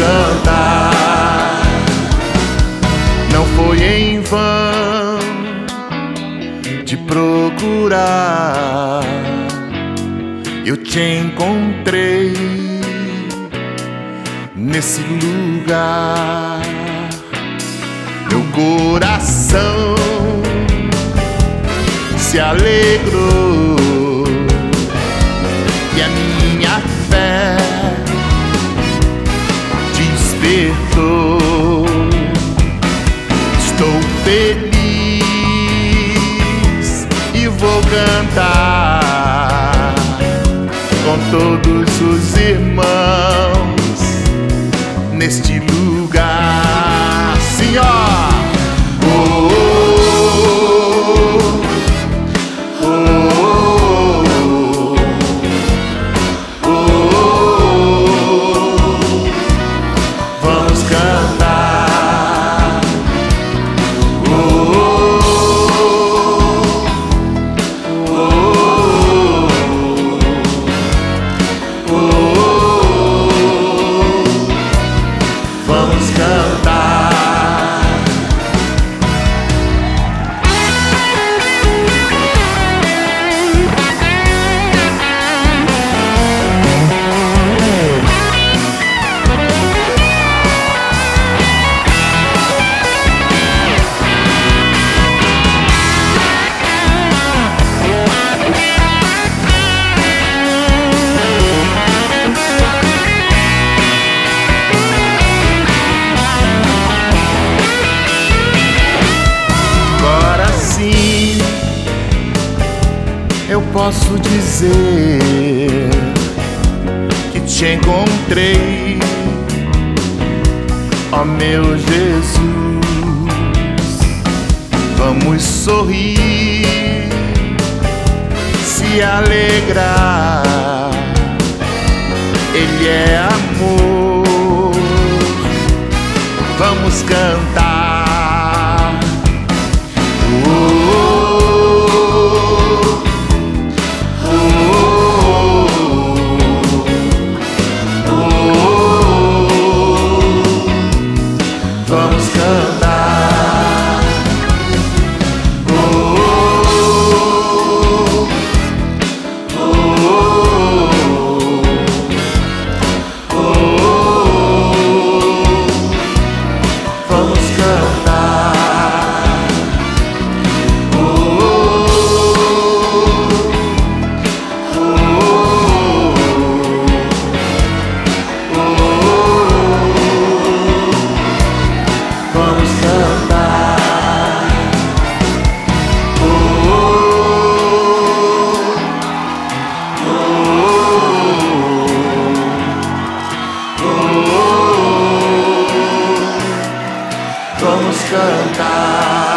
cantar. Não foi em vão te procurar, eu te encontrei nesse lugar. Meu coração se alegrou e a minha feliz e vou cantar com todos os irmãos neste posso dizer que te encontrei, ó meu Jesus. Vamos sorrir, se alegrar. Ele é amor. Vamos cantar. Vamos cantar. Vamos cantar.